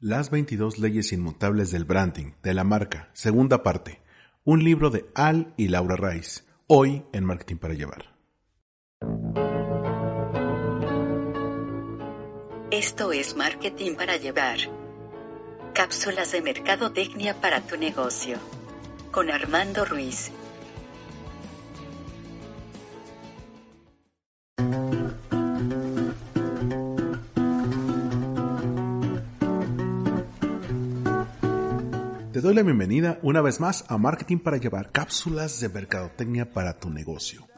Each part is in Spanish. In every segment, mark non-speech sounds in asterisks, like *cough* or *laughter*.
Las 22 leyes inmutables del branding, de la marca, segunda parte. Un libro de Al y Laura Rice, hoy en Marketing para Llevar. Esto es Marketing para Llevar. Cápsulas de mercadotecnia para tu negocio. Con Armando Ruiz. Te doy la bienvenida una vez más a Marketing para llevar cápsulas de mercadotecnia para tu negocio.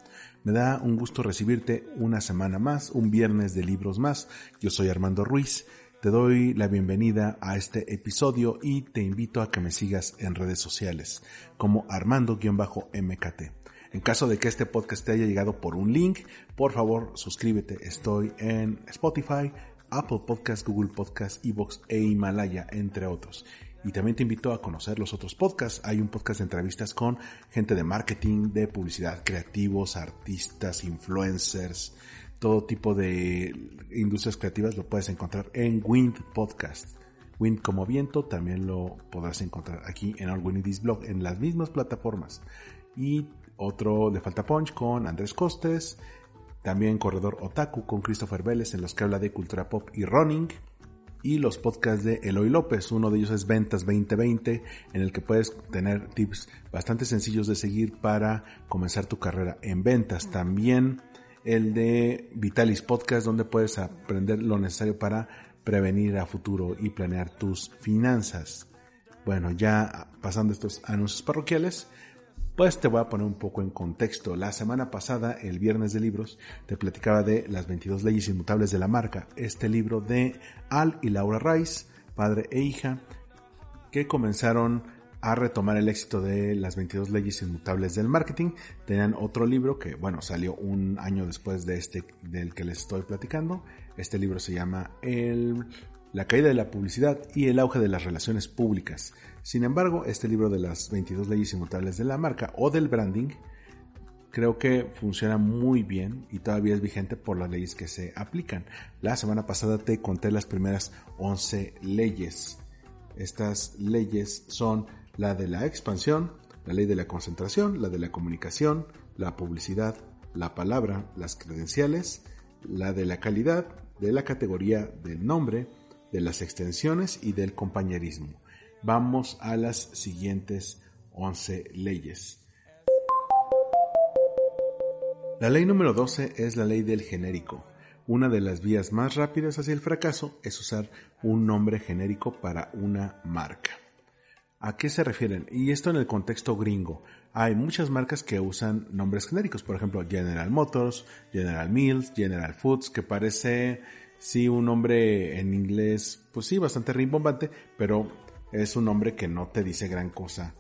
Me da un gusto recibirte una semana más, un viernes de libros más. Yo soy Armando Ruiz. Te doy la bienvenida a este episodio y te invito a que me sigas en redes sociales como Armando-MKT. En caso de que este podcast te haya llegado por un link, por favor suscríbete. Estoy en Spotify, Apple Podcast, Google Podcast, Evox e Himalaya, entre otros. Y también te invito a conocer los otros podcasts. Hay un podcast de entrevistas con gente de marketing, de publicidad, creativos, artistas, influencers, todo tipo de industrias creativas lo puedes encontrar en Wind Podcast. Wind como viento también lo podrás encontrar aquí en All Blog en las mismas plataformas. Y otro de Falta Punch con Andrés Costes, también Corredor Otaku con Christopher Vélez en los que habla de cultura pop y running y los podcasts de Eloy López. Uno de ellos es Ventas 2020, en el que puedes tener tips bastante sencillos de seguir para comenzar tu carrera en ventas. También el de Vitalis Podcast, donde puedes aprender lo necesario para prevenir a futuro y planear tus finanzas. Bueno, ya pasando estos anuncios parroquiales, pues te voy a poner un poco en contexto. La semana pasada, el viernes de libros, te platicaba de las 22 leyes inmutables de la marca. Este libro de Al y Laura Rice, padre e hija, que comenzaron a retomar el éxito de las 22 leyes inmutables del marketing. Tenían otro libro que, bueno, salió un año después de este del que les estoy platicando. Este libro se llama el, La caída de la publicidad y el auge de las relaciones públicas. Sin embargo, este libro de las 22 leyes inmutables de la marca o del branding creo que funciona muy bien y todavía es vigente por las leyes que se aplican. La semana pasada te conté las primeras 11 leyes. Estas leyes son la de la expansión, la ley de la concentración, la de la comunicación, la publicidad, la palabra, las credenciales, la de la calidad, de la categoría del nombre, de las extensiones y del compañerismo. Vamos a las siguientes 11 leyes. La ley número 12 es la ley del genérico. Una de las vías más rápidas hacia el fracaso es usar un nombre genérico para una marca. ¿A qué se refieren? Y esto en el contexto gringo. Hay muchas marcas que usan nombres genéricos, por ejemplo General Motors, General Mills, General Foods, que parece sí un nombre en inglés, pues sí, bastante rimbombante, pero es un nombre que no te dice gran cosa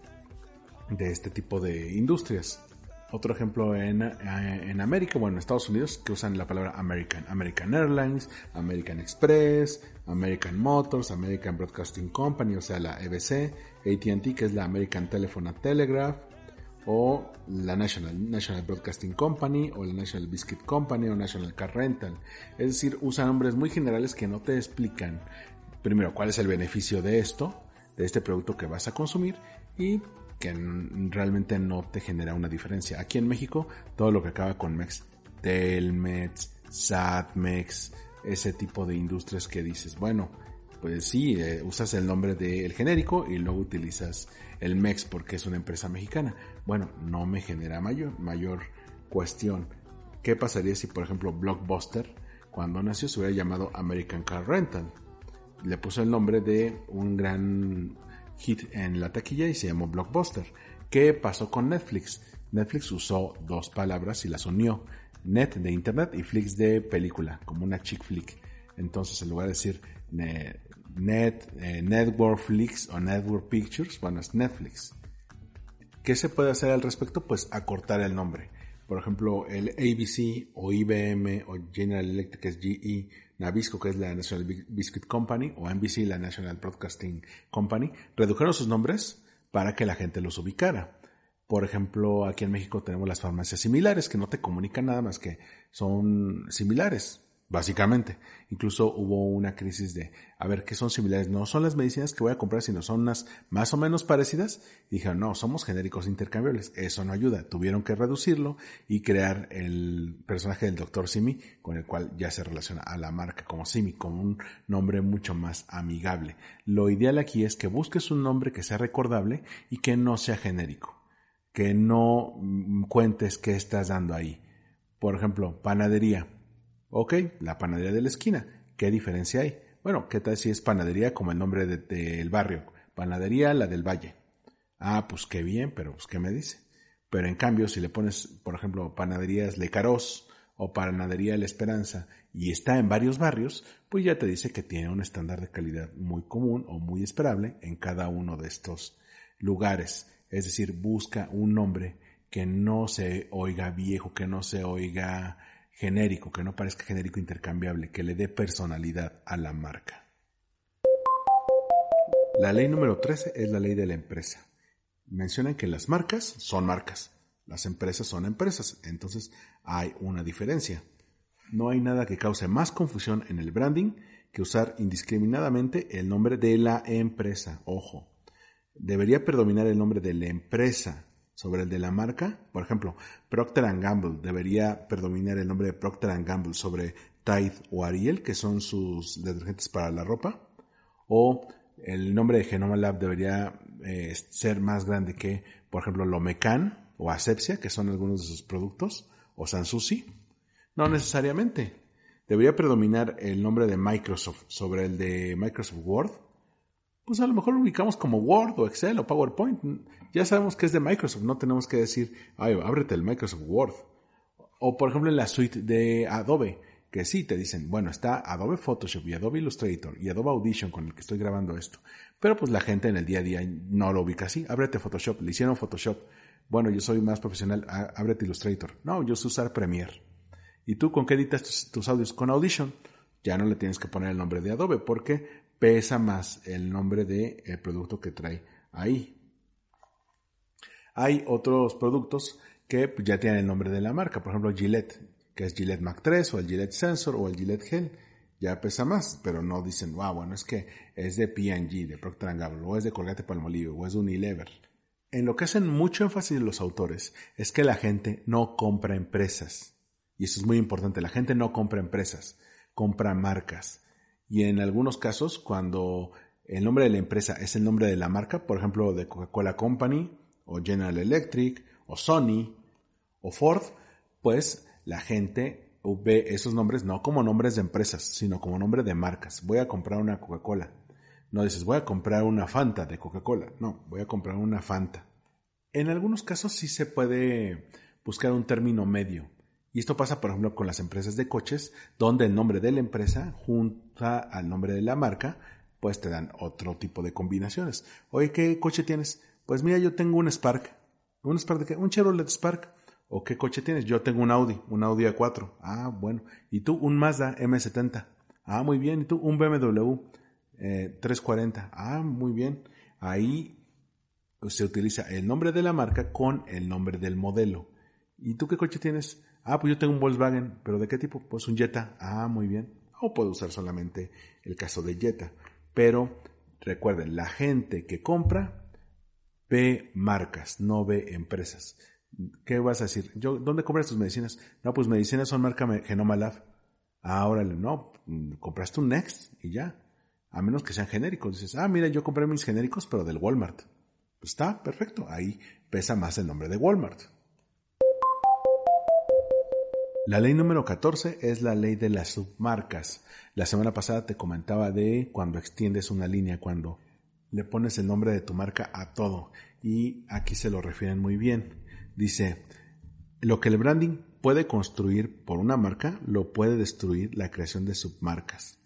de este tipo de industrias. Otro ejemplo en, eh, en, América, bueno, en Estados Unidos, que usan la palabra American. American Airlines, American Express, American Motors, American Broadcasting Company, o sea, la EBC, ATT, que es la American Telephone and Telegraph, o la National, National Broadcasting Company, o la National Biscuit Company, o National Car Rental. Es decir, usan nombres muy generales que no te explican, primero, cuál es el beneficio de esto, de este producto que vas a consumir y que realmente no te genera una diferencia. Aquí en México, todo lo que acaba con Mex, Telmex, Satmex, ese tipo de industrias que dices, bueno, pues sí, eh, usas el nombre del genérico y luego utilizas el MEX porque es una empresa mexicana. Bueno, no me genera mayor, mayor cuestión. ¿Qué pasaría si, por ejemplo, Blockbuster, cuando nació, se hubiera llamado American Car Rental? le puso el nombre de un gran hit en la taquilla y se llamó Blockbuster. ¿Qué pasó con Netflix? Netflix usó dos palabras y las unió. Net de internet y Flix de película, como una chick flick. Entonces, en lugar de decir net, eh, o Network Pictures, bueno, es Netflix. ¿Qué se puede hacer al respecto? Pues acortar el nombre. Por ejemplo, el ABC o IBM o General Electric es GE Nabisco, que es la National Biscuit Company, o NBC, la National Broadcasting Company, redujeron sus nombres para que la gente los ubicara. Por ejemplo, aquí en México tenemos las farmacias similares que no te comunican nada más que son similares. Básicamente. Incluso hubo una crisis de, a ver, ¿qué son similares? No son las medicinas que voy a comprar, sino son unas más o menos parecidas. Y dijeron, no, somos genéricos intercambiables. Eso no ayuda. Tuvieron que reducirlo y crear el personaje del Dr. Simi, con el cual ya se relaciona a la marca como Simi, con un nombre mucho más amigable. Lo ideal aquí es que busques un nombre que sea recordable y que no sea genérico. Que no mm, cuentes qué estás dando ahí. Por ejemplo, panadería Ok, la panadería de la esquina. ¿Qué diferencia hay? Bueno, ¿qué tal si es panadería como el nombre del barrio? Panadería la del Valle. Ah, pues qué bien, pero pues qué me dice. Pero en cambio, si le pones, por ejemplo, panaderías Lecaros o panadería La Esperanza y está en varios barrios, pues ya te dice que tiene un estándar de calidad muy común o muy esperable en cada uno de estos lugares. Es decir, busca un nombre que no se oiga viejo, que no se oiga genérico, que no parezca genérico intercambiable, que le dé personalidad a la marca. La ley número 13 es la ley de la empresa. Mencionan que las marcas son marcas, las empresas son empresas, entonces hay una diferencia. No hay nada que cause más confusión en el branding que usar indiscriminadamente el nombre de la empresa. Ojo, debería predominar el nombre de la empresa sobre el de la marca. Por ejemplo, Procter Gamble debería predominar el nombre de Procter Gamble sobre Tide o Ariel, que son sus detergentes para la ropa. O el nombre de Genoma Lab debería eh, ser más grande que, por ejemplo, Lomecan o Asepsia, que son algunos de sus productos, o Sansusi. No necesariamente. Debería predominar el nombre de Microsoft sobre el de Microsoft Word pues a lo mejor lo ubicamos como Word o Excel o PowerPoint. Ya sabemos que es de Microsoft, no tenemos que decir, ay, ábrete el Microsoft Word. O por ejemplo en la suite de Adobe, que sí te dicen, bueno, está Adobe Photoshop y Adobe Illustrator y Adobe Audition con el que estoy grabando esto. Pero pues la gente en el día a día no lo ubica así. Ábrete Photoshop, le hicieron Photoshop. Bueno, yo soy más profesional, ábrete Illustrator. No, yo sé usar Premiere. ¿Y tú con qué editas tus, tus audios? Con Audition. Ya no le tienes que poner el nombre de Adobe porque pesa más el nombre del el producto que trae ahí. Hay otros productos que ya tienen el nombre de la marca, por ejemplo Gillette, que es Gillette Mac 3 o el Gillette Sensor o el Gillette Gel. Ya pesa más, pero no dicen, wow, bueno, es que es de P&G, de Procter Gamble, o es de Colgate Palmolive, o es de Unilever. En lo que hacen mucho énfasis los autores es que la gente no compra empresas. Y eso es muy importante, la gente no compra empresas, compra marcas. Y en algunos casos, cuando el nombre de la empresa es el nombre de la marca, por ejemplo, de Coca-Cola Company, o General Electric, o Sony, o Ford, pues la gente ve esos nombres no como nombres de empresas, sino como nombre de marcas. Voy a comprar una Coca-Cola. No dices, voy a comprar una Fanta de Coca-Cola. No, voy a comprar una Fanta. En algunos casos sí se puede buscar un término medio. Y esto pasa, por ejemplo, con las empresas de coches, donde el nombre de la empresa junta al nombre de la marca, pues te dan otro tipo de combinaciones. Oye, ¿qué coche tienes? Pues mira, yo tengo un Spark. ¿Un Spark de qué? Un Chevrolet Spark. ¿O qué coche tienes? Yo tengo un Audi, un Audi A4. Ah, bueno. ¿Y tú? Un Mazda M70. Ah, muy bien. ¿Y tú? Un BMW 340. Eh, ah, muy bien. Ahí se utiliza el nombre de la marca con el nombre del modelo. ¿Y tú qué coche tienes? Ah, pues yo tengo un Volkswagen, pero ¿de qué tipo? Pues un Jetta. Ah, muy bien. O puedo usar solamente el caso de Jetta. Pero recuerden, la gente que compra ve marcas, no ve empresas. ¿Qué vas a decir? Yo, ¿Dónde compras tus medicinas? No, pues medicinas son marca Genoma Lab. Ah, órale, no, compraste un Next y ya. A menos que sean genéricos. Dices, ah, mira, yo compré mis genéricos, pero del Walmart. Pues está, perfecto. Ahí pesa más el nombre de Walmart. La ley número 14 es la ley de las submarcas. La semana pasada te comentaba de cuando extiendes una línea, cuando le pones el nombre de tu marca a todo. Y aquí se lo refieren muy bien. Dice, lo que el branding puede construir por una marca, lo puede destruir la creación de submarcas.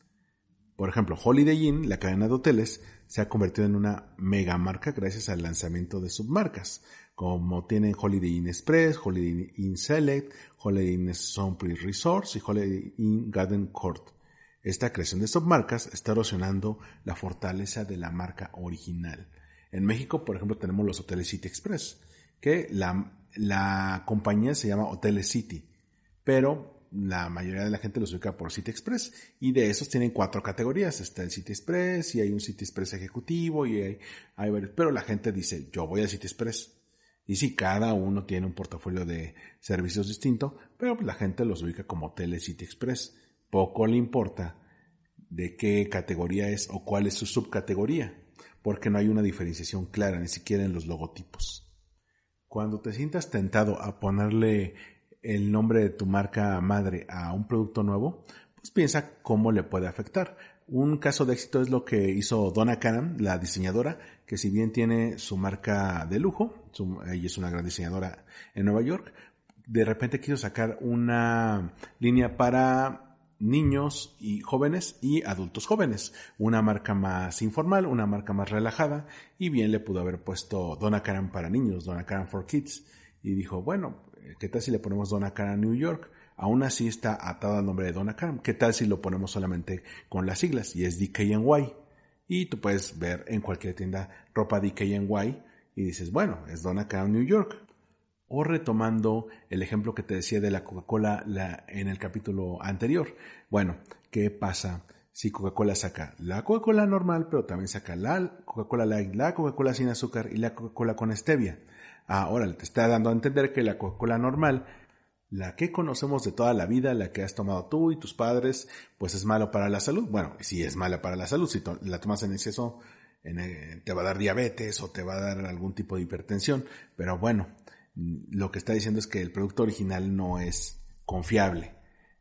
Por ejemplo, Holiday Inn, la cadena de hoteles, se ha convertido en una mega marca gracias al lanzamiento de submarcas como tienen Holiday Inn Express, Holiday Inn Select, Holiday Inn Soundprix Resorts y Holiday Inn Garden Court. Esta creación de submarcas está erosionando la fortaleza de la marca original. En México, por ejemplo, tenemos los Hoteles City Express, que la, la compañía se llama Hoteles City, pero la mayoría de la gente los ubica por City Express y de esos tienen cuatro categorías. Está el City Express y hay un City Express ejecutivo y hay, hay varios, pero la gente dice yo voy a City Express. Y sí, cada uno tiene un portafolio de servicios distinto, pero la gente los ubica como Tele City Express. Poco le importa de qué categoría es o cuál es su subcategoría, porque no hay una diferenciación clara, ni siquiera en los logotipos. Cuando te sientas tentado a ponerle el nombre de tu marca madre a un producto nuevo, pues piensa cómo le puede afectar. Un caso de éxito es lo que hizo Donna Karan, la diseñadora, que si bien tiene su marca de lujo, ella es una gran diseñadora en Nueva York, de repente quiso sacar una línea para niños y jóvenes y adultos jóvenes, una marca más informal, una marca más relajada y bien le pudo haber puesto Donna Karan para niños, Donna Karan for Kids y dijo, bueno, ¿qué tal si le ponemos Donna Karan New York? Aún así está atado al nombre de Donna Karan. ¿Qué tal si lo ponemos solamente con las siglas y es DKNY? Y tú puedes ver en cualquier tienda ropa DKNY y dices, bueno, es Donna Karan New York. O retomando el ejemplo que te decía de la Coca-Cola en el capítulo anterior. Bueno, ¿qué pasa si Coca-Cola saca la Coca-Cola normal, pero también saca la Coca-Cola Light, la Coca-Cola sin azúcar y la Coca-Cola con stevia? Ahora te está dando a entender que la Coca-Cola normal, la que conocemos de toda la vida, la que has tomado tú y tus padres, pues es malo para la salud. Bueno, si es mala para la salud, si la tomas en exceso, eh, te va a dar diabetes o te va a dar algún tipo de hipertensión. Pero bueno, lo que está diciendo es que el producto original no es confiable.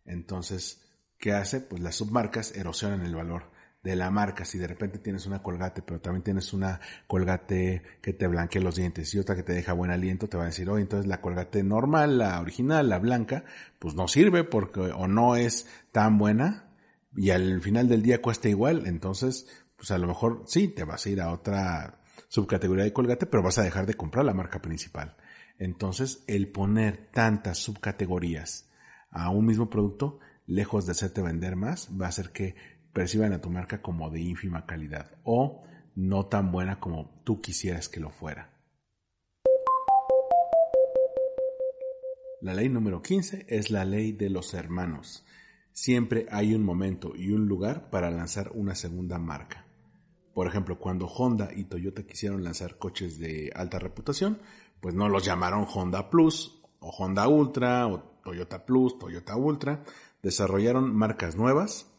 Entonces, ¿qué hace? Pues las submarcas erosionan el valor de la marca. Si de repente tienes una colgate, pero también tienes una colgate que te blanquea los dientes y otra que te deja buen aliento, te va a decir, oye, entonces la colgate normal, la original, la blanca, pues no sirve porque o no es tan buena y al final del día cuesta igual. Entonces, pues a lo mejor sí, te vas a ir a otra subcategoría de colgate, pero vas a dejar de comprar la marca principal. Entonces, el poner tantas subcategorías a un mismo producto, lejos de hacerte vender más, va a hacer que perciban a tu marca como de ínfima calidad o no tan buena como tú quisieras que lo fuera. La ley número 15 es la ley de los hermanos. Siempre hay un momento y un lugar para lanzar una segunda marca. Por ejemplo, cuando Honda y Toyota quisieron lanzar coches de alta reputación, pues no los llamaron Honda Plus o Honda Ultra o Toyota Plus, Toyota Ultra. Desarrollaron marcas nuevas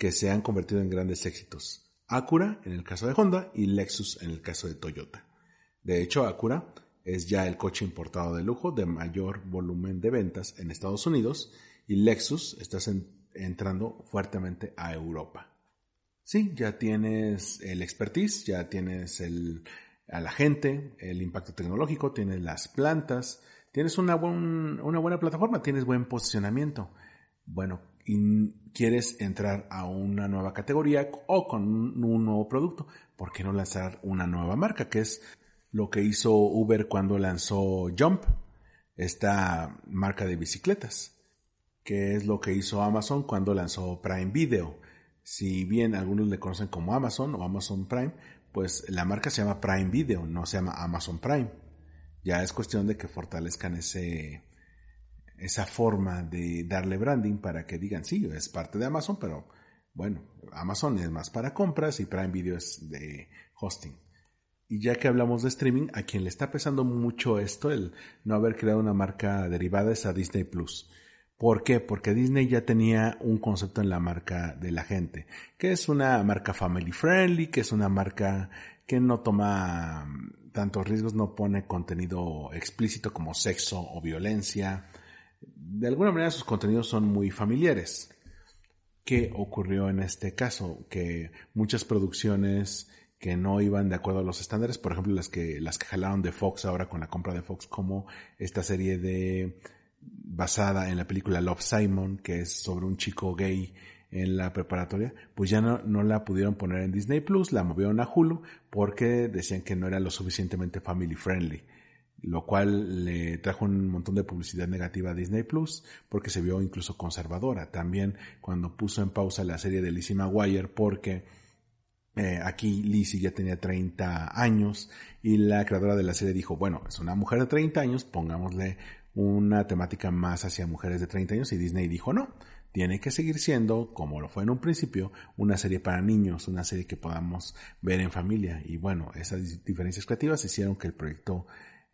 que se han convertido en grandes éxitos. Acura en el caso de Honda y Lexus en el caso de Toyota. De hecho, Acura es ya el coche importado de lujo de mayor volumen de ventas en Estados Unidos y Lexus está entrando fuertemente a Europa. Sí, ya tienes el expertise, ya tienes a la gente, el impacto tecnológico, tienes las plantas, tienes una, una buena plataforma, tienes buen posicionamiento. Bueno, y quieres entrar a una nueva categoría o con un, nuevo producto, ¿por qué no lanzar una nueva marca? Que es lo que hizo Uber cuando lanzó Jump, esta marca de bicicletas, que es lo que hizo Amazon cuando lanzó Prime Video. Si bien algunos le conocen como Amazon o Amazon Prime, pues la marca se llama Prime Video, no se llama Amazon Prime. Ya es cuestión de que fortalezcan ese, esa forma de darle branding para que digan, sí, es parte de Amazon, pero bueno, Amazon es más para compras y Prime Video es de hosting. Y ya que hablamos de streaming, a quien le está pesando mucho esto, el no haber creado una marca derivada es a Disney Plus. ¿Por qué? Porque Disney ya tenía un concepto en la marca de la gente, que es una marca family friendly, que es una marca que no toma tantos riesgos, no pone contenido explícito como sexo o violencia, de alguna manera sus contenidos son muy familiares. ¿Qué ocurrió en este caso? Que muchas producciones que no iban de acuerdo a los estándares, por ejemplo las que las que jalaron de Fox ahora con la compra de Fox, como esta serie de basada en la película Love Simon, que es sobre un chico gay en la preparatoria, pues ya no, no la pudieron poner en Disney Plus, la movieron a Hulu porque decían que no era lo suficientemente family friendly lo cual le trajo un montón de publicidad negativa a Disney Plus porque se vio incluso conservadora. También cuando puso en pausa la serie de Lizzie McGuire porque eh, aquí Lizzie ya tenía 30 años y la creadora de la serie dijo, bueno, es una mujer de 30 años, pongámosle una temática más hacia mujeres de 30 años y Disney dijo no, tiene que seguir siendo, como lo fue en un principio, una serie para niños, una serie que podamos ver en familia. Y bueno, esas diferencias creativas hicieron que el proyecto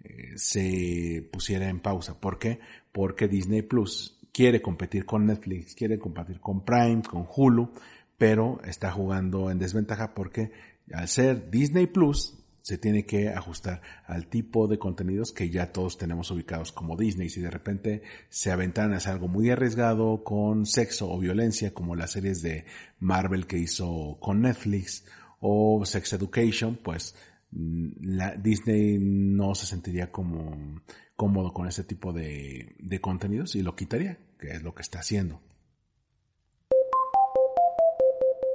eh, se pusiera en pausa. ¿Por qué? Porque Disney Plus quiere competir con Netflix, quiere competir con Prime, con Hulu, pero está jugando en desventaja porque al ser Disney Plus se tiene que ajustar al tipo de contenidos que ya todos tenemos ubicados como Disney. Si de repente se aventan a hacer algo muy arriesgado con sexo o violencia, como las series de Marvel que hizo con Netflix o Sex Education, pues Disney no se sentiría como cómodo con ese tipo de, de contenidos y lo quitaría, que es lo que está haciendo.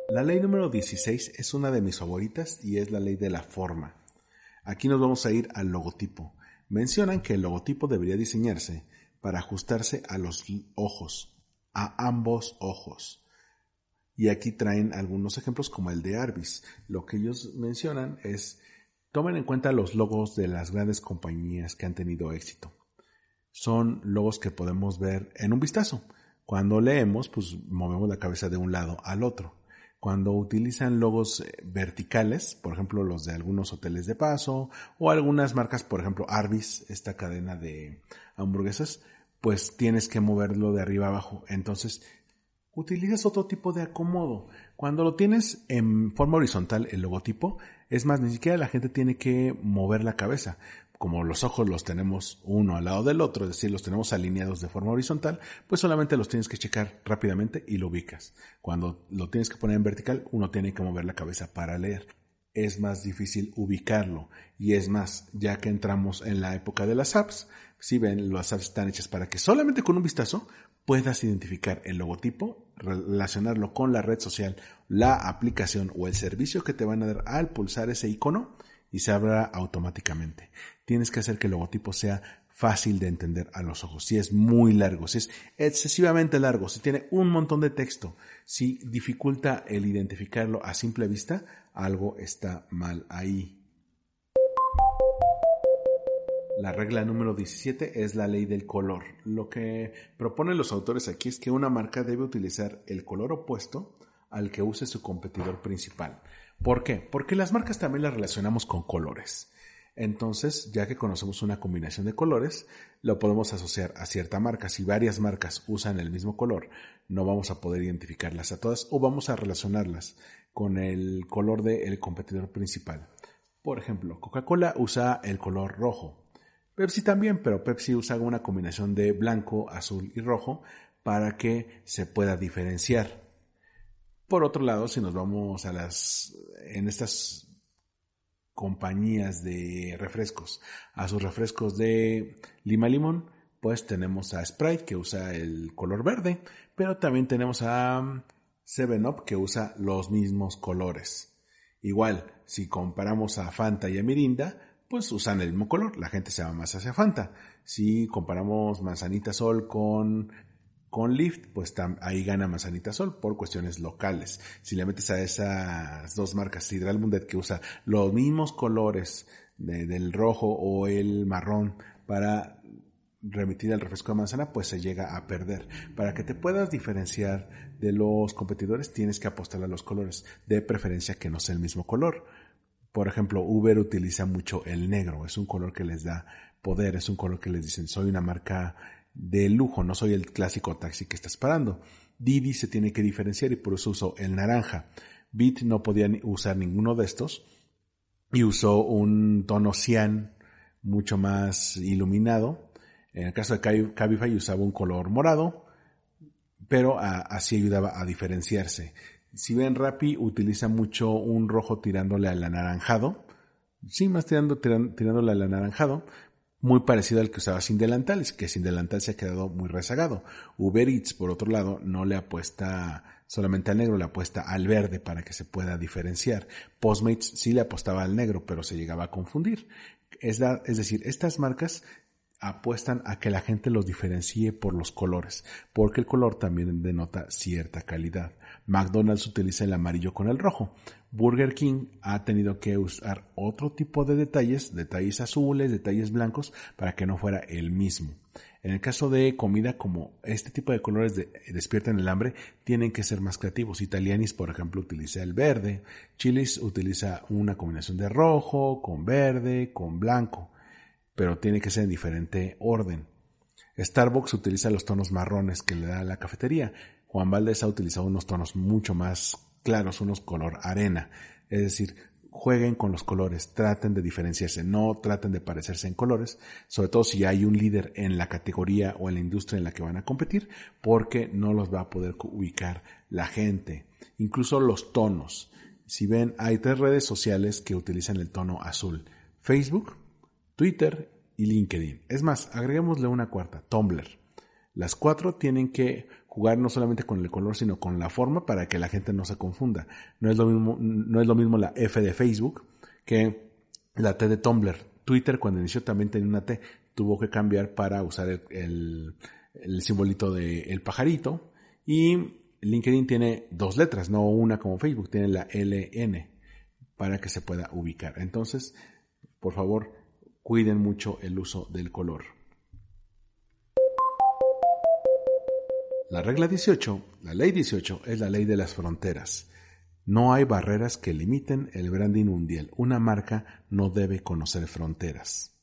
La ley número 16 es una de mis favoritas y es la ley de la forma. Aquí nos vamos a ir al logotipo. Mencionan que el logotipo debería diseñarse para ajustarse a los ojos, a ambos ojos. Y aquí traen algunos ejemplos como el de Arbis. Lo que ellos mencionan es, tomen en cuenta los logos de las grandes compañías que han tenido éxito. Son logos que podemos ver en un vistazo. Cuando leemos, pues movemos la cabeza de un lado al otro cuando utilizan logos eh, verticales, por ejemplo los de algunos hoteles de paso o algunas marcas, por ejemplo Arby's, esta cadena de hamburguesas, pues tienes que moverlo de arriba abajo. Entonces, utilizas otro tipo de acomodo. Cuando lo tienes en forma horizontal, el logotipo, es más, ni siquiera la gente tiene que mover la cabeza como los ojos los tenemos uno al lado del otro, es decir, los tenemos alineados de forma horizontal, pues solamente los tienes que checar rápidamente y lo ubicas. Cuando lo tienes que poner en vertical, uno tiene que mover la cabeza para leer. Es más difícil ubicarlo y es más, ya que entramos en la época de las apps, si ven, las apps están hechas para que solamente con un vistazo puedas identificar el logotipo, relacionarlo con la red social, la aplicación o el servicio que te van a dar al pulsar ese icono y se abra automáticamente. Tienes que hacer que el logotipo sea fácil de entender a los ojos. Si es muy largo, si es excesivamente largo, si tiene un montón de texto, si dificulta el identificarlo a simple vista, algo está mal ahí. La regla número 17 es la ley del color. Lo que proponen los autores aquí es que una marca debe utilizar el color opuesto al que use su competidor principal. ¿Por qué? Porque las marcas también las relacionamos con colores. Entonces, ya que conocemos una combinación de colores, lo podemos asociar a cierta marca. Si varias marcas usan el mismo color, no vamos a poder identificarlas a todas o vamos a relacionarlas con el color del competidor principal. Por ejemplo, Coca-Cola usa el color rojo. Pepsi también, pero Pepsi usa una combinación de blanco, azul y rojo para que se pueda diferenciar. Por otro lado, si nos vamos a las, en estas compañías de refrescos, a sus refrescos de lima limón, pues tenemos a Sprite que usa el color verde, pero también tenemos a 7up que usa los mismos colores. Igual, si comparamos a Fanta y a Mirinda, pues usan el mismo color, la gente se va más hacia Fanta. Si comparamos Manzanita Sol con con Lyft, pues ahí gana Manzanita Sol por cuestiones locales. Si le metes a esas dos marcas, Hidral Mundet que usa los mismos colores del rojo o el marrón para remitir al refresco de manzana, pues se llega a perder. Para que te puedas diferenciar de los competidores, tienes que apostar a los colores, de preferencia que no sea el mismo color. Por ejemplo, Uber utiliza mucho el negro, es un color que les da poder, es un color que les dicen, soy una marca de lujo, no soy el clásico taxi que estás parando. Didi se tiene que diferenciar y por eso usó el naranja. Bit no podía usar ninguno de estos y usó un tono cian mucho más iluminado. En el caso de Cabify usaba un color morado, pero así ayudaba a diferenciarse. Si ven Rappi utiliza mucho un rojo tirándole al anaranjado, sí, más tirando, tirándole al anaranjado, muy parecido al que usaba sin delantal, que sin delantal se ha quedado muy rezagado. Uber Eats, por otro lado, no le apuesta solamente al negro, le apuesta al verde para que se pueda diferenciar. Postmates sí le apostaba al negro, pero se llegaba a confundir. Es, es decir, estas marcas apuestan a que la gente los diferencie por los colores, porque el color también denota cierta calidad. McDonald's utiliza el amarillo con el rojo. Burger King ha tenido que usar otro tipo de detalles, detalles azules, detalles blancos, para que no fuera el mismo. En el caso de comida, como este tipo de colores despiertan el hambre, tienen que ser más creativos. Italianis, por ejemplo, utiliza el verde. Chilis utiliza una combinación de rojo, con verde, con blanco. Pero tiene que ser en diferente orden. Starbucks utiliza los tonos marrones que le da la cafetería. Juan Valdez ha utilizado unos tonos mucho más claros, unos color arena. Es decir, jueguen con los colores, traten de diferenciarse, no traten de parecerse en colores, sobre todo si hay un líder en la categoría o en la industria en la que van a competir, porque no los va a poder ubicar la gente. Incluso los tonos. Si ven, hay tres redes sociales que utilizan el tono azul. Facebook, Twitter y LinkedIn. Es más, agreguémosle una cuarta, Tumblr. Las cuatro tienen que jugar no solamente con el color, sino con la forma para que la gente no se confunda. No es lo mismo, no es lo mismo la F de Facebook que la T de Tumblr. Twitter cuando inició también tenía una T, tuvo que cambiar para usar el, el, simbolito del pajarito. Y LinkedIn tiene dos letras, no una como Facebook, tiene la LN para que se pueda ubicar. Entonces, por favor, cuiden mucho el uso del color. La regla 18, la ley 18, es la ley de las fronteras. No hay barreras que limiten el branding mundial. Una marca no debe conocer fronteras.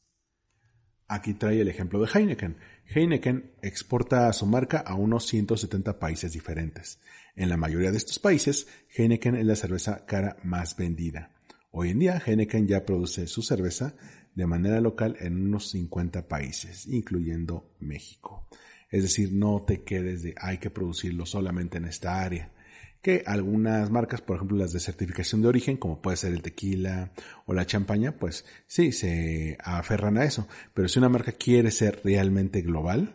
Aquí trae el ejemplo de Heineken. Heineken exporta su marca a unos 170 países diferentes. En la mayoría de estos países, Heineken es la cerveza cara más vendida. Hoy en día, Heineken ya produce su cerveza de manera local en unos 50 países, incluyendo México. Es decir, no te quedes de hay que producirlo solamente en esta área. Que algunas marcas, por ejemplo las de certificación de origen, como puede ser el tequila o la champaña, pues sí, se aferran a eso. Pero si una marca quiere ser realmente global,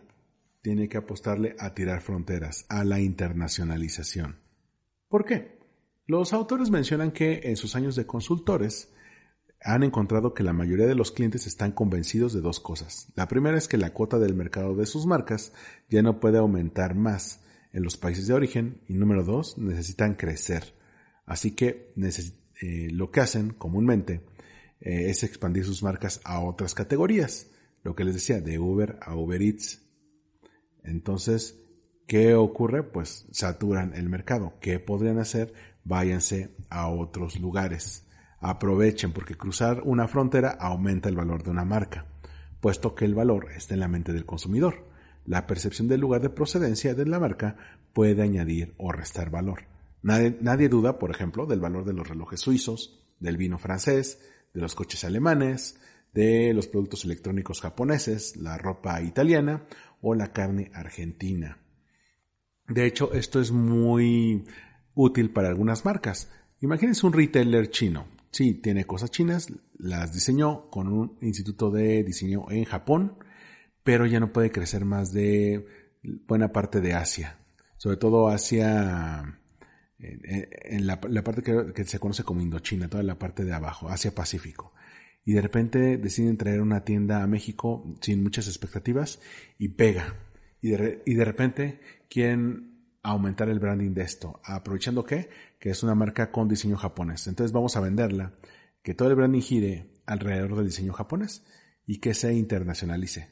tiene que apostarle a tirar fronteras, a la internacionalización. ¿Por qué? Los autores mencionan que en sus años de consultores, han encontrado que la mayoría de los clientes están convencidos de dos cosas. La primera es que la cuota del mercado de sus marcas ya no puede aumentar más en los países de origen y número dos, necesitan crecer. Así que eh, lo que hacen comúnmente eh, es expandir sus marcas a otras categorías. Lo que les decía, de Uber a Uber Eats. Entonces, ¿qué ocurre? Pues saturan el mercado. ¿Qué podrían hacer? Váyanse a otros lugares Aprovechen porque cruzar una frontera aumenta el valor de una marca, puesto que el valor está en la mente del consumidor. La percepción del lugar de procedencia de la marca puede añadir o restar valor. Nadie, duda, por ejemplo, del valor de los relojes suizos, del vino francés, de los coches alemanes, de los productos electrónicos japoneses, la ropa italiana o la carne argentina. De hecho, esto es muy útil para algunas marcas. Imagínense un retailer chino Sí, tiene cosas chinas, las diseñó con un instituto de diseño en Japón, pero ya no puede crecer más de buena parte de Asia, sobre todo Asia, en, la, parte que, se conoce como Indochina, toda la parte de abajo, Asia Pacífico. Y de repente deciden traer una tienda a México sin muchas expectativas y pega. Y de, y de repente quieren aumentar el branding de esto. ¿Aprovechando qué? Que es una marca con diseño japonés. Entonces vamos a venderla, que todo el branding gire alrededor del diseño japonés y que se internacionalice.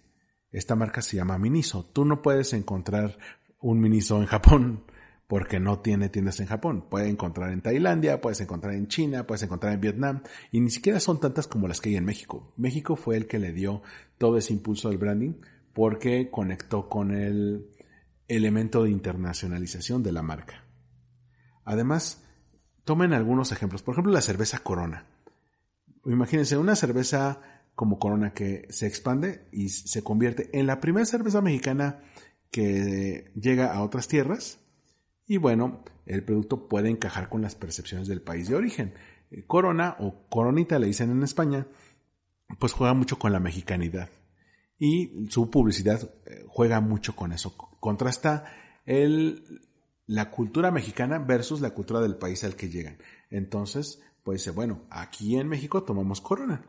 Esta marca se llama Miniso. Tú no puedes encontrar un Miniso en Japón porque no tiene tiendas en Japón. Puedes encontrar en Tailandia, puedes encontrar en China, puedes encontrar en Vietnam y ni siquiera son tantas como las que hay en México. México fue el que le dio todo ese impulso al branding porque conectó con el elemento de internacionalización de la marca. Además, tomen algunos ejemplos. Por ejemplo, la cerveza Corona. Imagínense una cerveza como Corona que se expande y se convierte en la primera cerveza mexicana que llega a otras tierras. Y bueno, el producto puede encajar con las percepciones del país de origen. Corona o Coronita le dicen en España, pues juega mucho con la mexicanidad y su publicidad eh, juega mucho con eso. Contrasta el, la cultura mexicana versus la cultura del país al que llegan. Entonces, pues bueno, aquí en México tomamos Corona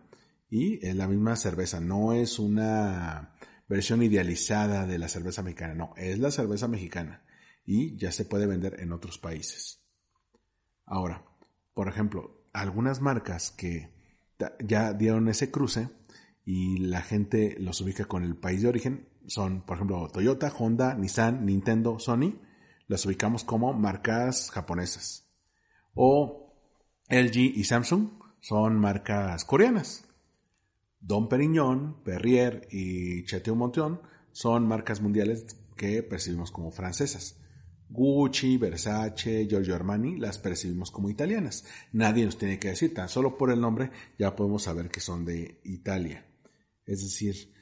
y es la misma cerveza, no es una versión idealizada de la cerveza mexicana, no, es la cerveza mexicana y ya se puede vender en otros países. Ahora, por ejemplo, algunas marcas que ya dieron ese cruce, y la gente los ubica con el país de origen, son, por ejemplo, Toyota, Honda, Nissan, Nintendo, Sony, las ubicamos como marcas japonesas. O LG y Samsung son marcas coreanas. Don Perignon, Perrier y Chateau Montion son marcas mundiales que percibimos como francesas. Gucci, Versace, Giorgio Armani las percibimos como italianas. Nadie nos tiene que decir, tan solo por el nombre ya podemos saber que son de Italia. Es decir,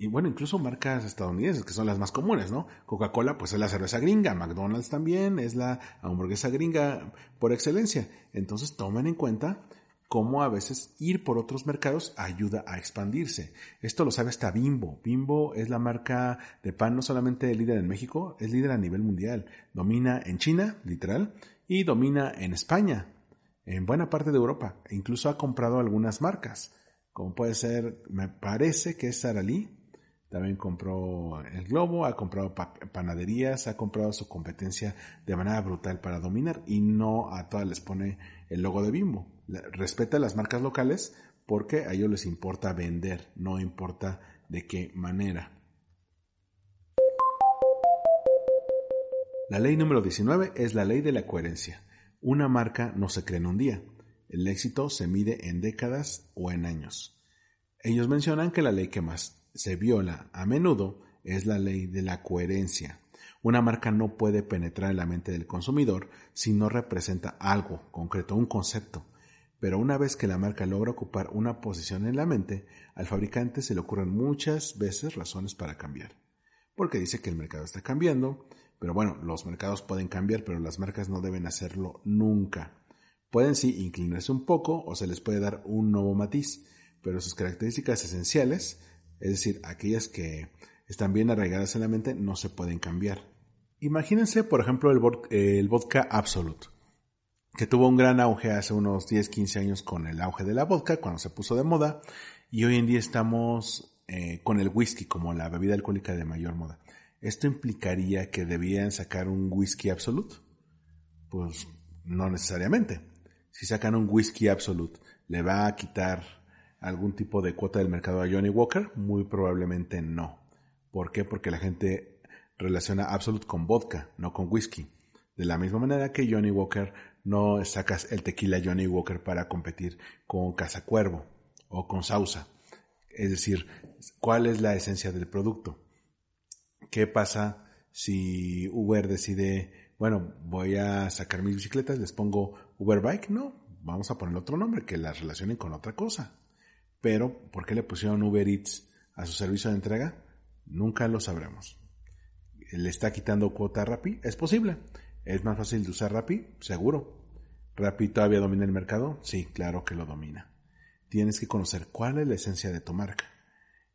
y bueno, incluso marcas estadounidenses que son las más comunes, ¿no? Coca-Cola pues es la cerveza gringa, McDonald's también es la hamburguesa gringa por excelencia. Entonces tomen en cuenta cómo a veces ir por otros mercados ayuda a expandirse. Esto lo sabe hasta Bimbo. Bimbo es la marca de pan no solamente líder en México, es líder a nivel mundial. Domina en China, literal, y domina en España, en buena parte de Europa. E incluso ha comprado algunas marcas, como puede ser, me parece que es Saralí, también compró el Globo, ha comprado panaderías, ha comprado su competencia de manera brutal para dominar y no a todas les pone el logo de Bimbo. Respeta las marcas locales porque a ellos les importa vender, no importa de qué manera. La ley número 19 es la ley de la coherencia. Una marca no se crea en un día. El éxito se mide en décadas o en años. Ellos mencionan que la ley que más se viola a menudo es la ley de la coherencia. Una marca no puede penetrar en la mente del consumidor si no representa algo concreto, un concepto. Pero una vez que la marca logra ocupar una posición en la mente, al fabricante se le ocurren muchas veces razones para cambiar. Porque dice que el mercado está cambiando, pero bueno, los mercados pueden cambiar, pero las marcas no deben hacerlo nunca. Pueden sí inclinarse un poco o se les puede dar un nuevo matiz, pero sus características esenciales es decir, aquellas que están bien arraigadas en la mente no se pueden cambiar. Imagínense, por ejemplo, el, vodka Absolute, que tuvo un gran auge hace unos 10, 15 años con el auge de la vodka, cuando se puso de moda, y hoy en día estamos eh, con el whisky como la bebida alcohólica de mayor moda. ¿Esto implicaría que debían sacar un whisky Absolute? Pues no necesariamente. Si sacan un whisky Absolute, ¿le va a quitar algún tipo de cuota del mercado a Johnny Walker? Muy probablemente no. ¿Por qué? Porque la gente relaciona Absolute con vodka, no con whisky. De la misma manera que Johnny Walker no sacas el tequila Johnny Walker para competir con Casa Cuervo o con Sausa. Es decir, ¿cuál es la esencia del producto? ¿Qué pasa si Uber decide, bueno, voy a sacar mis bicicletas, les pongo Uber Bike? No, vamos a poner otro nombre que las relacionen con otra cosa. Pero, ¿por qué le pusieron Uber Eats a su servicio de entrega? Nunca lo sabremos. ¿Le está quitando cuota a Rappi? Es posible. ¿Es más fácil de usar Rappi? Seguro. ¿Rappi todavía domina el mercado? Sí, claro que lo domina. Tienes que conocer cuál es la esencia de tu marca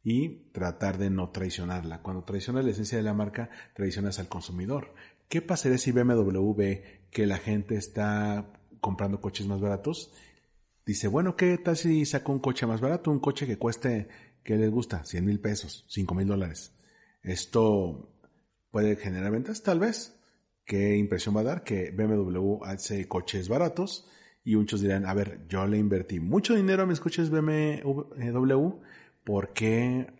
y tratar de no traicionarla. Cuando traicionas la esencia de la marca, traicionas al consumidor. ¿Qué pasaría si BMW ve que la gente está comprando coches más baratos Dice, bueno, ¿qué tal si saco un coche más barato? Un coche que cueste, ¿qué les gusta? 100 mil pesos, 5 mil dólares. Esto puede generar ventas, tal vez. ¿Qué impresión va a dar? Que BMW hace coches baratos y muchos dirán, a ver, yo le invertí mucho dinero a mis coches BMW, ¿por qué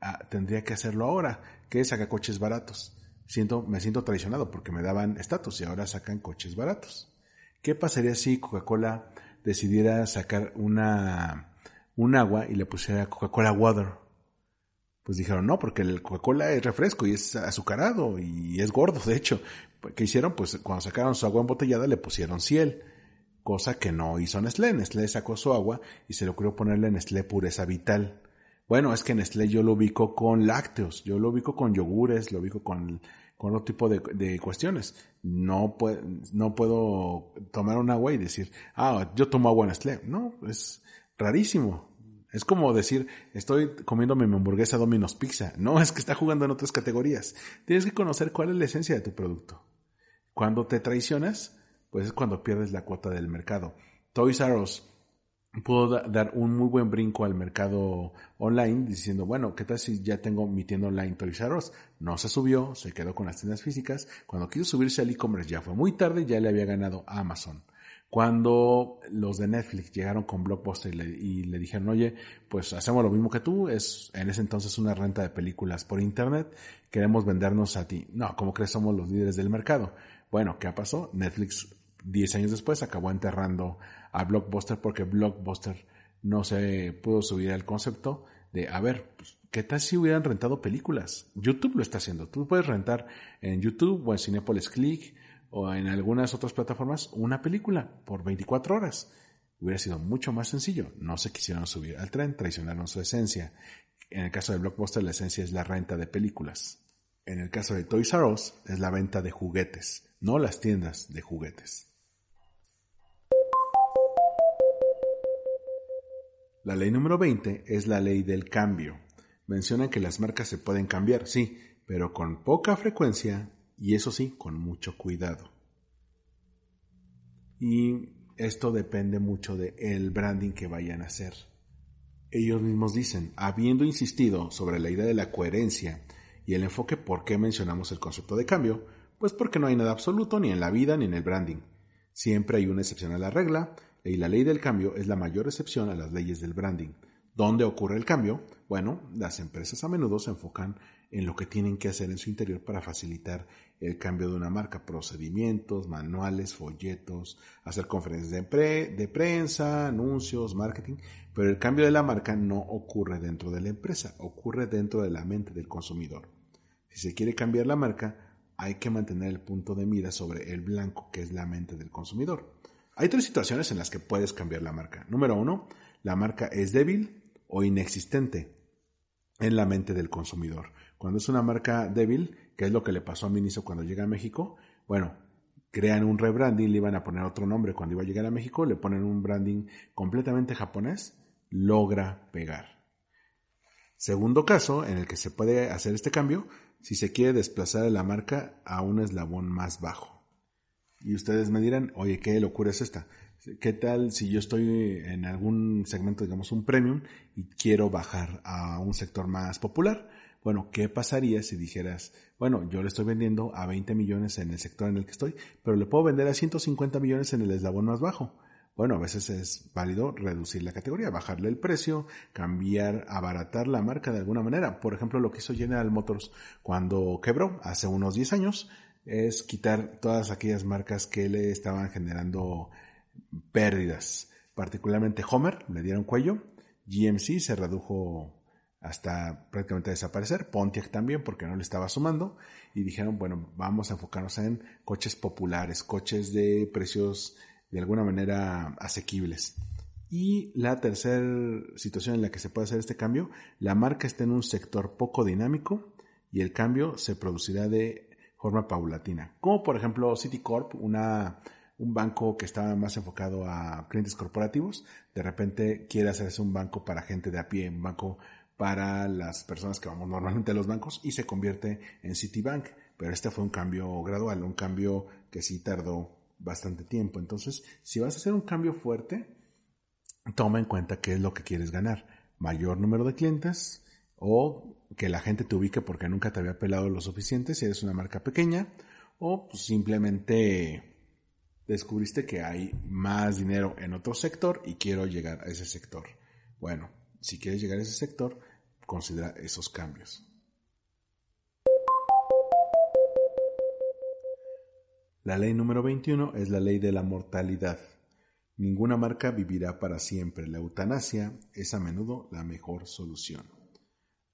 ah, tendría que hacerlo ahora? ¿Qué saca coches baratos? Siento, me siento traicionado porque me daban estatus y ahora sacan coches baratos. ¿Qué pasaría si Coca-Cola decidiera sacar una, un agua y le pusiera Coca-Cola Water. Pues dijeron, no, porque el Coca-Cola es refresco y es azucarado y es gordo, de hecho. ¿Qué hicieron? Pues cuando sacaron su agua embotellada le pusieron Ciel, cosa que no hizo Nestlé. Nestlé sacó su agua y se le ocurrió ponerle Nestlé Pureza Vital. Bueno, es que Nestlé yo lo ubico con lácteos, yo lo ubico con yogures, lo ubico con con otro tipo de, cuestiones. No, no puedo tomar un agua y decir, ah, yo tomo agua Nestlé. No, es rarísimo. Es como decir, estoy comiendo mi hamburguesa Domino's Pizza. No, *laughs* es que está jugando en otras categorías. Tienes que conocer cuál es la esencia de tu producto. Cuando te traicionas, pues es cuando pierdes la cuota del mercado. Toys R Us pudo dar un muy buen brinco al mercado online diciendo, bueno, ¿qué tal si ya tengo mi tienda online Toys R Us? No se subió, se quedó con las tiendas físicas. Cuando quiso subirse al e-commerce ya fue muy tarde, ya le había ganado Amazon. Cuando los de Netflix llegaron con Blockbuster y le, dijeron, oye, pues hacemos lo mismo que tú, es en ese entonces una renta de películas por internet, queremos vendernos a ti. No, ¿cómo crees somos los líderes del mercado? Bueno, ¿qué pasó? Netflix 10 años después acabó enterrando a Blockbuster porque Blockbuster no se pudo subir al concepto de, a ver, pues, ¿qué tal si hubieran rentado películas? YouTube lo está haciendo. Tú puedes rentar en YouTube o en Cinepolis Click o en algunas otras plataformas una película por 24 horas. Hubiera sido mucho más sencillo. No se quisieron subir al tren, traicionaron su esencia. En el caso de Blockbuster, la esencia es la renta de películas. En el caso de Toys R Us, es la venta de juguetes, no las tiendas de juguetes. La ley número 20 es la ley del cambio. Menciona que las marcas se pueden cambiar, sí, pero con poca frecuencia y eso sí, con mucho cuidado. Y esto depende mucho del el branding que vayan a hacer. Ellos mismos dicen, habiendo insistido sobre la idea de la coherencia y el enfoque por qué mencionamos el concepto de cambio, pues porque no hay nada absoluto ni en la vida ni en el branding. Siempre hay una excepción a la regla, y la ley del cambio es la mayor excepción a las leyes del branding. ¿Dónde ocurre el cambio? Bueno, las empresas a menudo se enfocan en lo que tienen que hacer en su interior para facilitar el cambio de una marca, procedimientos, manuales, folletos, hacer conferencias de, prensa, anuncios, marketing, pero el cambio de la marca no ocurre dentro de la empresa, ocurre dentro de la mente del consumidor. Si se quiere cambiar la marca, hay que mantener el punto de mira sobre el blanco, que es la mente del consumidor. Hay tres situaciones en las que puedes cambiar la marca. Número uno, la marca es débil o inexistente en la mente del consumidor. Cuando es una marca débil, que es lo que le pasó a Miniso cuando llega a México, bueno, crean un rebranding, le iban a poner otro nombre cuando iba a llegar a México, le ponen un branding completamente japonés, logra pegar. Segundo caso en el que se puede hacer este cambio, si se quiere desplazar la marca a un eslabón más bajo. Y ustedes me dirán, oye, ¿qué locura es esta? ¿Qué tal si yo estoy en algún segmento, digamos un premium, y quiero bajar a un sector más popular? Bueno, ¿qué pasaría si dijeras, bueno, yo le estoy vendiendo a 20 millones en el sector en el que estoy, pero le puedo vender a 150 millones en el eslabón más bajo? Bueno, a veces es válido reducir la categoría, bajarle el precio, cambiar, abaratar la marca de alguna manera. Por ejemplo, lo que hizo General Motors cuando quebró hace unos 10 años, es quitar todas aquellas marcas que le estaban generando pérdidas. Particularmente Homer, le dieron cuello. GMC se redujo hasta prácticamente desaparecer. Pontiac también, porque no le estaba sumando. Y dijeron, bueno, vamos a enfocarnos en coches populares, coches de precios de alguna manera asequibles. Y la tercera situación en la que se puede hacer este cambio, la marca está en un sector poco dinámico y el cambio se producirá de forma paulatina. Como por ejemplo Citicorp, una, un banco que estaba más enfocado a clientes corporativos, de repente quiere hacerse un banco para gente de a pie, un banco para las personas que vamos normalmente a los bancos y se convierte en Citibank. Pero este fue un cambio gradual, un cambio que sí tardó bastante tiempo. Entonces, si vas a hacer un cambio fuerte, toma en cuenta qué es lo que quieres ganar. Mayor número de clientes o que la gente te ubique porque nunca te había pelado lo suficiente si eres una marca pequeña o pues, simplemente descubriste que hay más dinero en otro sector y quiero llegar a ese sector. Bueno, si quieres llegar a ese sector, considera esos cambios. La ley número 21 es la ley de la mortalidad. Ninguna marca vivirá para siempre. La eutanasia es a menudo la mejor solución.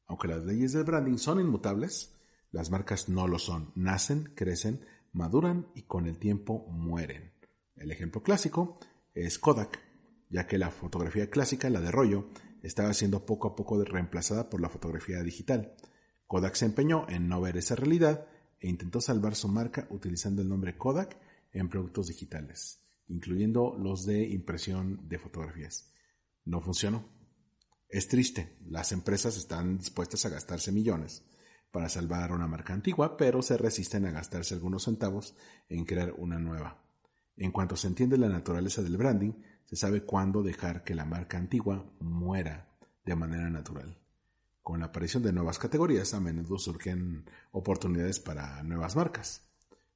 Aunque las leyes del branding son inmutables, las marcas no lo son. Nacen, crecen, maduran y con el tiempo mueren. El ejemplo clásico es Kodak, ya que la fotografía clásica, la de rollo, estaba siendo poco a poco reemplazada por la fotografía digital. Kodak se empeñó en no ver esa realidad e intentó salvar su marca utilizando el nombre Kodak en productos digitales, incluyendo los de impresión de fotografías. No funcionó. Es triste, las empresas están dispuestas a gastarse millones para salvar una marca antigua, pero se resisten a gastarse algunos centavos en crear una nueva. En cuanto se entiende la naturaleza del branding, se sabe cuándo dejar que la marca antigua muera de manera natural. Con la aparición de nuevas categorías, a menudo surgen oportunidades para nuevas marcas.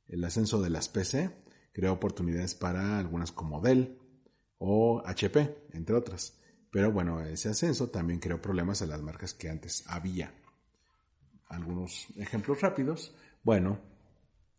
El ascenso de las PC creó oportunidades para algunas como Dell o HP, entre otras. Pero bueno, ese ascenso también creó problemas a las marcas que antes había. Algunos ejemplos rápidos. Bueno,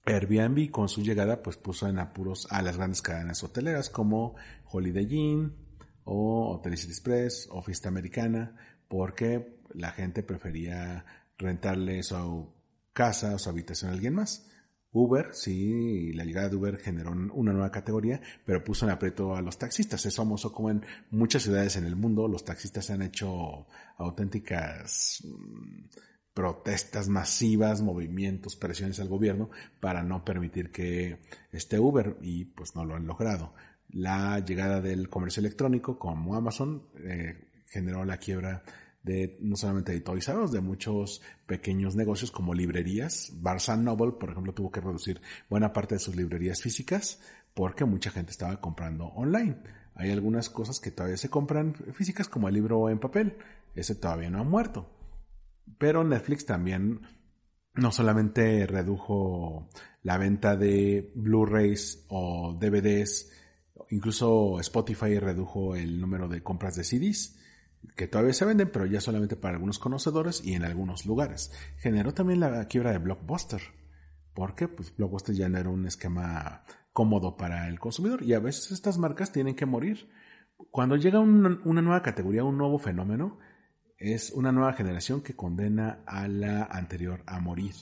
Airbnb con su llegada pues puso en apuros a las grandes cadenas hoteleras como Holiday Inn o Hoteles Express o Fiesta Americana porque la gente prefería rentarle su casa o su habitación a alguien más. Uber, sí, la llegada de Uber generó una nueva categoría, pero puso en aprieto a los taxistas. Es famoso como en muchas ciudades en el mundo los taxistas han hecho auténticas mm, protestas masivas, movimientos, presiones al gobierno para no permitir que esté Uber y pues no lo han logrado. La llegada del comercio electrónico como Amazon eh, generó la quiebra de no solamente de Toys de muchos pequeños negocios como librerías. Barnes Noble, por ejemplo, tuvo que reducir buena parte de sus librerías físicas porque mucha gente estaba comprando online. Hay algunas cosas que todavía se compran físicas como el libro en papel. Ese todavía no ha muerto. Pero Netflix también no solamente redujo la venta de Blu-rays o DVDs, incluso Spotify redujo el número de compras de CDs que todavía se venden, pero ya solamente para algunos conocedores y en algunos lugares. Generó también la quiebra de Blockbuster. porque Pues Blockbuster ya no era un esquema cómodo para el consumidor y a veces estas marcas tienen que morir. Cuando llega una, una nueva categoría, un nuevo fenómeno, es una nueva generación que condena a la anterior a morir.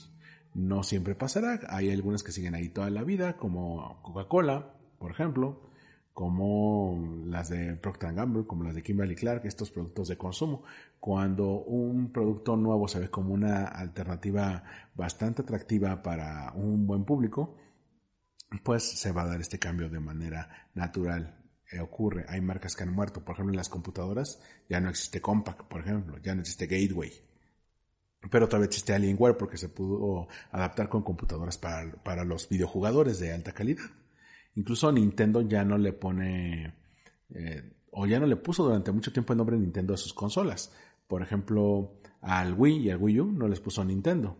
No siempre pasará, hay algunas que siguen ahí toda la vida, como Coca-Cola, por ejemplo, como las de Procter Gamble, como las de Kimberly Clark, estos productos de consumo. Cuando un producto nuevo se ve como una alternativa bastante atractiva para un buen público, pues se va a dar este cambio de manera natural. Eh, ocurre, hay marcas que han muerto, por ejemplo en las computadoras ya no existe Compaq, por ejemplo, ya no existe Gateway, pero todavía existe Alienware porque se pudo adaptar con computadoras para, para los videojugadores de alta calidad. Incluso Nintendo ya no le pone, eh, o ya no le puso durante mucho tiempo el nombre Nintendo a sus consolas. Por ejemplo, al Wii y al Wii U no les puso Nintendo.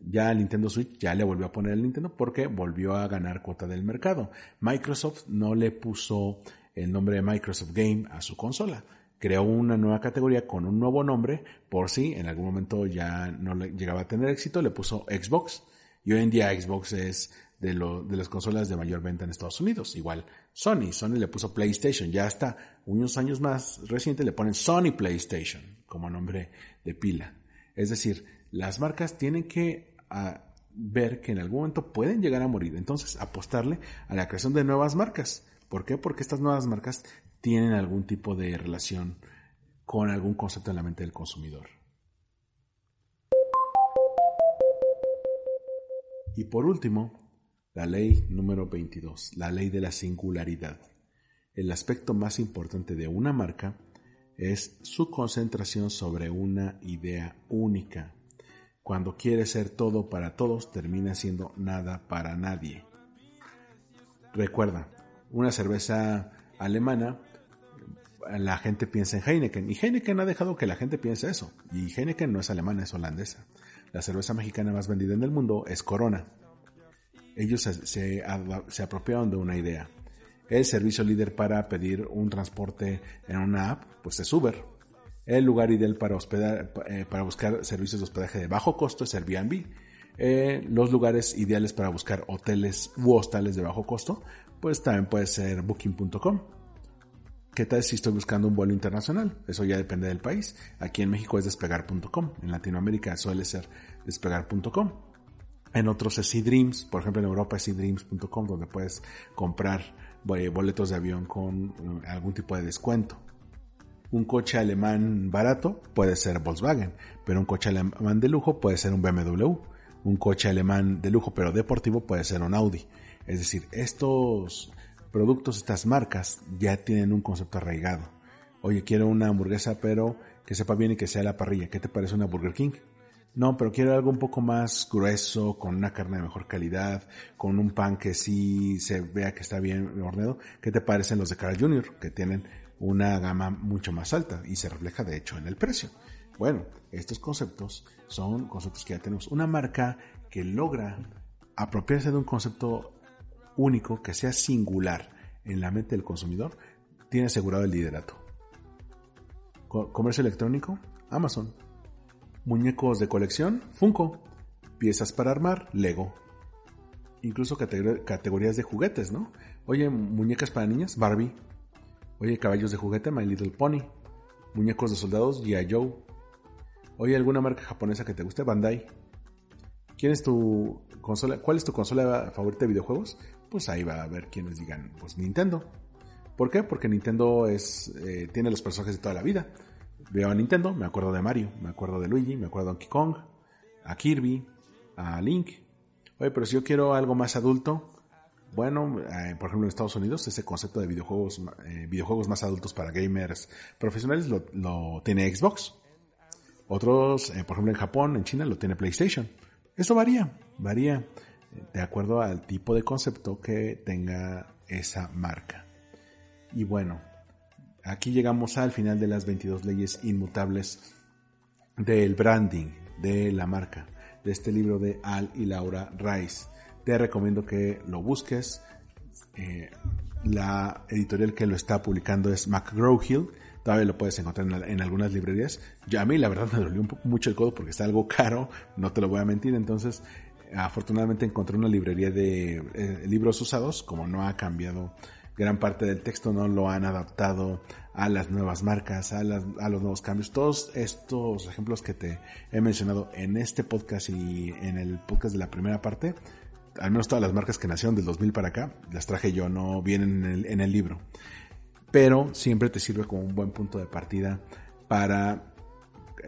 Ya al Nintendo Switch ya le volvió a poner el Nintendo porque volvió a ganar cuota del mercado. Microsoft no le puso el nombre de Microsoft Game a su consola. Creó una nueva categoría con un nuevo nombre por si en algún momento ya no le llegaba a tener éxito, le puso Xbox. Y hoy en día Xbox es de, de las consolas de mayor venta en Estados Unidos. Igual Sony, Sony le puso PlayStation, ya hasta unos años más recientes le ponen Sony PlayStation como nombre de pila. Es decir, las marcas tienen que ah, ver que en algún momento pueden llegar a morir, entonces apostarle a la creación de nuevas marcas. ¿Por qué? Porque estas nuevas marcas tienen algún tipo de relación con algún concepto en la mente del consumidor. Y por último, la ley número 22, la ley de la singularidad. El aspecto más importante de una marca es su concentración sobre una idea única. Cuando quiere ser todo para todos, termina siendo nada para nadie. Recuerda, una cerveza alemana, la gente piensa en Heineken, y Heineken ha dejado que la gente piense eso, y Heineken no es alemana, es holandesa. La cerveza mexicana más vendida en el mundo es Corona ellos se, apropiaron de una idea. El servicio líder para pedir un transporte en una app, pues es Uber. El lugar ideal para, hospedar, eh, para buscar servicios de hospedaje de bajo costo es Airbnb. Eh, los lugares ideales para buscar hoteles u hostales de bajo costo, pues también puede ser booking.com. ¿Qué tal si estoy buscando un vuelo internacional? Eso ya depende del país. Aquí en México es despegar.com. En Latinoamérica suele ser despegar.com. En otros es por ejemplo en Europa es eDreams.com donde puedes comprar eh, boletos de avión con eh, algún tipo de descuento. Un coche alemán barato puede ser Volkswagen, pero un coche alemán de lujo puede ser un BMW. Un coche alemán de lujo pero deportivo puede ser un Audi. Es decir, estos productos, estas marcas ya tienen un concepto arraigado. Oye, quiero una hamburguesa pero que sepa bien y que sea la parrilla. ¿Qué te parece una Burger King? No, pero quiero algo un poco más grueso, con una carne de mejor calidad, con un pan que sí se vea que está bien horneado. ¿Qué te parecen los de Carl Jr., que tienen una gama mucho más alta y se refleja de hecho en el precio? Bueno, estos conceptos son conceptos que ya tenemos. Una marca que logra apropiarse de un concepto único, que sea singular en la mente del consumidor, tiene asegurado el liderato. Comercio electrónico, Amazon. Muñecos de colección, Funko. Piezas para armar, Lego. Incluso categorías de juguetes, ¿no? Oye, muñecas para niñas, Barbie. Oye, caballos de juguete, My Little Pony. Muñecos de soldados, G.I. Joe. Oye, ¿alguna marca japonesa que te guste? Bandai. ¿Quién es tu consola? ¿Cuál es tu consola favorita de videojuegos? Pues ahí va a haber quienes digan, pues Nintendo. ¿Por qué? Porque Nintendo es, eh, tiene los personajes de toda la vida. Veo a Nintendo, me acuerdo de Mario, me acuerdo de Luigi, me acuerdo de Donkey Kong, a Kirby, a Link. Oye, pero si yo quiero algo más adulto, bueno, eh, por ejemplo en Estados Unidos ese concepto de videojuegos, eh, videojuegos más adultos para gamers profesionales lo, tiene Xbox. Otros, por ejemplo en Japón, en China lo tiene PlayStation. Esto varía, varía de acuerdo al tipo de concepto que tenga esa marca. Y bueno, aquí llegamos al final de las 22 leyes inmutables del branding de la marca, de este libro de Al y Laura Rice. Te recomiendo que lo busques. Eh, la editorial que lo está publicando es McGraw Hill. Todavía lo puedes encontrar en, algunas librerías. Yo, a mí la verdad me dolió mucho el codo porque está algo caro, no te lo voy a mentir. Entonces, afortunadamente encontré una librería de eh, libros usados, como no ha cambiado gran parte del texto no lo han adaptado a las nuevas marcas, a, los nuevos cambios. Todos estos ejemplos que te he mencionado en este podcast y en el podcast de la primera parte, al menos todas las marcas que nacieron del 2000 para acá, las traje yo, no vienen en el, en el libro. Pero siempre te sirve como un buen punto de partida para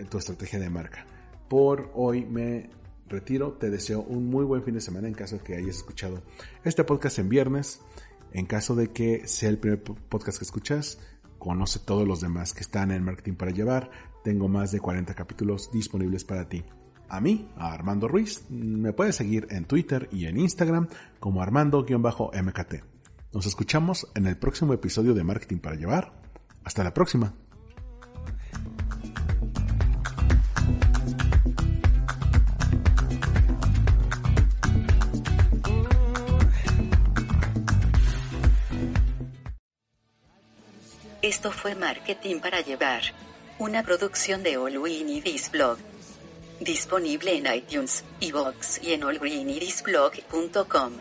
tu estrategia de marca. Por hoy me retiro, te deseo un muy buen fin de semana en caso de que hayas escuchado este podcast en viernes. En caso de que sea el primer podcast que escuchas, conoce todos los demás que están en Marketing para Llevar. Tengo más de 40 capítulos disponibles para ti. A mí, a Armando Ruiz, me puedes seguir en Twitter y en Instagram como Armando-MKT. Nos escuchamos en el próximo episodio de Marketing para Llevar. Hasta la próxima. Esto fue Marketing para Llevar. Una producción de All y Blog. Disponible en iTunes, iVoox y en allgreenidisblog.com.